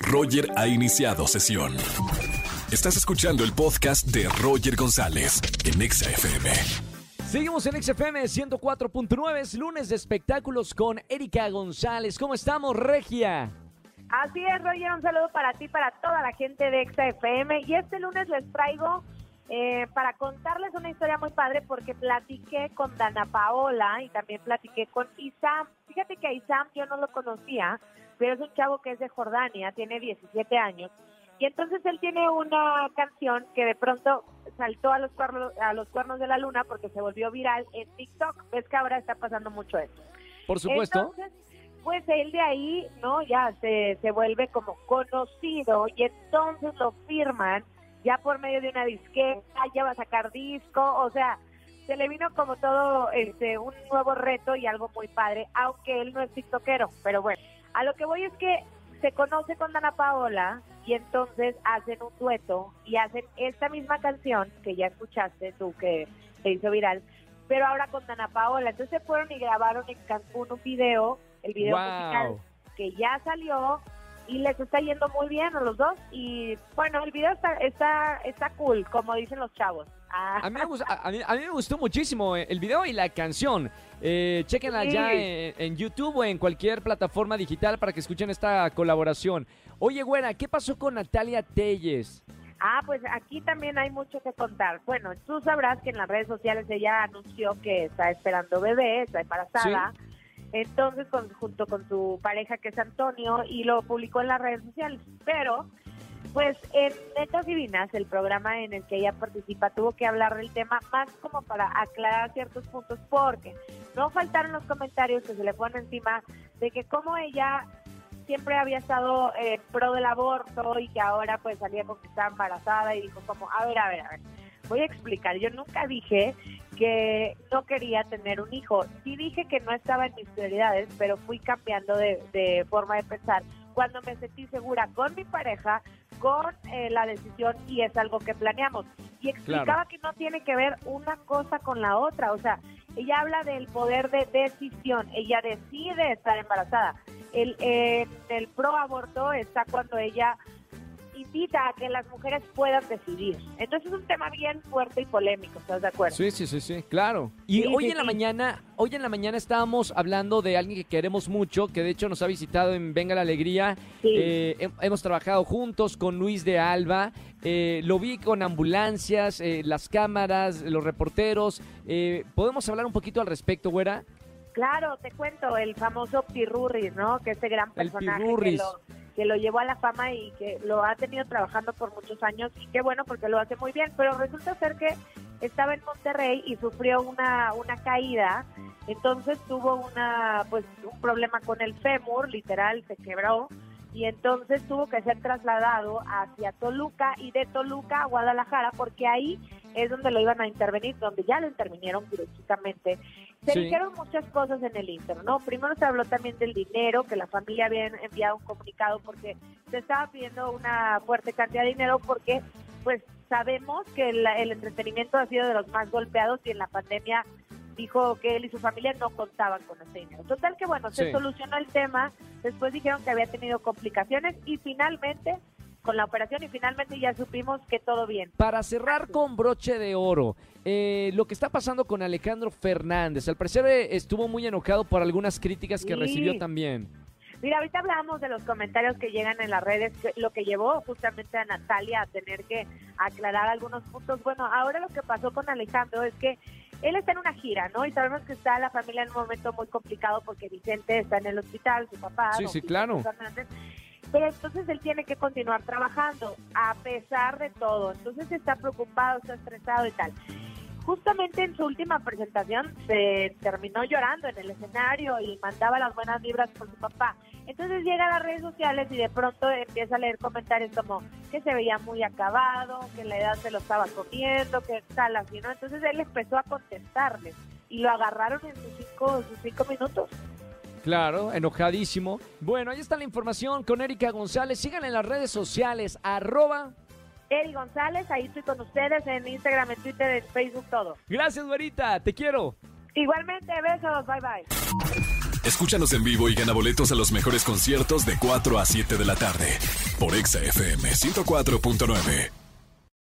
Roger ha iniciado sesión. Estás escuchando el podcast de Roger González en Exa FM. Seguimos en XFM 104.9, es lunes de espectáculos con Erika González. ¿Cómo estamos, Regia? Así es, Roger, un saludo para ti, para toda la gente de Exa FM. Y este lunes les traigo eh, para contarles una historia muy padre porque platiqué con Dana Paola y también platiqué con Isam. Fíjate que a Isam yo no lo conocía, pero es un chavo que es de Jordania, tiene 17 años. Y entonces él tiene una canción que de pronto saltó a los cuernos, a los cuernos de la luna porque se volvió viral en TikTok. Ves que ahora está pasando mucho eso. Por supuesto. Entonces, pues él de ahí, ¿no? Ya se, se vuelve como conocido y entonces lo firman ya por medio de una disqueta, ya va a sacar disco, o sea, se le vino como todo este un nuevo reto y algo muy padre, aunque él no es tiktokero, pero bueno, a lo que voy es que se conoce con Dana Paola y entonces hacen un dueto y hacen esta misma canción que ya escuchaste tú que se hizo viral, pero ahora con Dana Paola. Entonces fueron y grabaron en Cancún un video, el video Wow. musical que ya salió y les está yendo muy bien a los dos y bueno, el video está está está cool, como dicen los chavos. Ah, A mí, me gustó, a, mí, a mí me gustó muchísimo eh, el video y la canción. Eh, chequenla Sí. ya en, en YouTube o en cualquier plataforma digital para que escuchen esta colaboración. Oye, güera, ¿qué pasó con Natalia Telles? Ah, pues aquí también hay mucho que contar. Bueno, tú sabrás que en las redes sociales ella anunció que está esperando bebé, está embarazada. Entonces, con- junto con su pareja que es Antonio, y lo publicó en las redes sociales. Pero, pues en Netas Divinas, el programa en el que ella participa, tuvo que hablar del tema más como para aclarar ciertos puntos, porque no faltaron los comentarios que se le ponen encima de que como ella siempre había estado eh, pro del aborto y que ahora pues salía con que estaba embarazada y dijo como, a ver, a ver, a ver, voy a explicar, yo nunca dije que no quería tener un hijo, sí dije que no estaba en mis prioridades, pero fui cambiando de, de forma de pensar. Cuando me sentí segura con mi pareja, con eh, la decisión y es algo que planeamos. Y explicaba Claro. que no tiene que ver una cosa con la otra, o sea, ella habla del poder de decisión, ella decide estar embarazada. El, eh, el pro aborto está cuando ella invita a que las mujeres puedan decidir. Entonces es un tema bien fuerte y polémico, ¿estás de acuerdo? Sí, sí, sí, sí, claro. Y Sí, hoy sí, en la sí. mañana, hoy en la mañana estábamos hablando de alguien que queremos mucho, que de hecho nos ha visitado en Venga la Alegría. Sí. Eh, hem- hemos trabajado juntos con Luis de Alba. Eh, lo vi con ambulancias, eh, las cámaras, los reporteros. Eh, ¿Podemos hablar un poquito al respecto, güera? Claro, te cuento, el famoso Pirurris, ¿no? Que este gran El personaje que Pirurris. lo, que lo llevó a la fama y que lo ha tenido trabajando por muchos años. Y qué bueno porque lo hace muy bien, pero resulta ser que estaba en Monterrey y sufrió una, una caída, entonces tuvo una pues un problema con el fémur, literal, se quebró. Y entonces tuvo que ser trasladado hacia Toluca y de Toluca a Guadalajara porque ahí es donde lo iban a intervenir, donde ya lo intervinieron quirúrgicamente. Se Sí. dijeron muchas cosas en el Inter, ¿no? Primero se habló también del dinero, que la familia había enviado un comunicado porque se estaba pidiendo una fuerte cantidad de dinero porque, pues, sabemos que la- el entretenimiento ha sido de los más golpeados y en la pandemia dijo que él y su familia no contaban con ese dinero. Total que, bueno, se solucionó el tema, después dijeron que había tenido complicaciones y finalmente, con la operación y finalmente ya supimos que todo bien. Para cerrar con broche de oro, eh, lo que está pasando con Alejandro Fernández. Al parecer eh, estuvo muy enojado por algunas críticas que Sí. recibió también. Mira, ahorita hablábamos de los comentarios que llegan en las redes, lo que llevó justamente a Natalia a tener que aclarar algunos puntos. Bueno, ahora lo que pasó con Alejandro es que él está en una gira, ¿no? Y sabemos que está la familia en un momento muy complicado porque Vicente está en el hospital, su papá. Sí, sí, claro. Fernández. Pero entonces él tiene que continuar trabajando a pesar de todo. Entonces está preocupado, está estresado y tal. Justamente en su última presentación se terminó llorando en el escenario y mandaba las buenas vibras por su papá. Entonces llega a las redes sociales y de pronto empieza a leer comentarios como que se veía muy acabado, que la edad se lo estaba comiendo, que tal así, ¿no? Entonces él empezó a contestarles y lo agarraron en sus cinco, sus cinco minutos. Claro, enojadísimo. Bueno, ahí está la información con Erika González. Síganla en las redes sociales, arroba. Eri González, ahí estoy con ustedes en Instagram, en Twitter, en Facebook, todo. Gracias, güerita, te quiero. Igualmente, besos, bye bye. Escúchanos en vivo y gana boletos a los mejores conciertos de 4 a 7 de la tarde por Exa FM 104.9.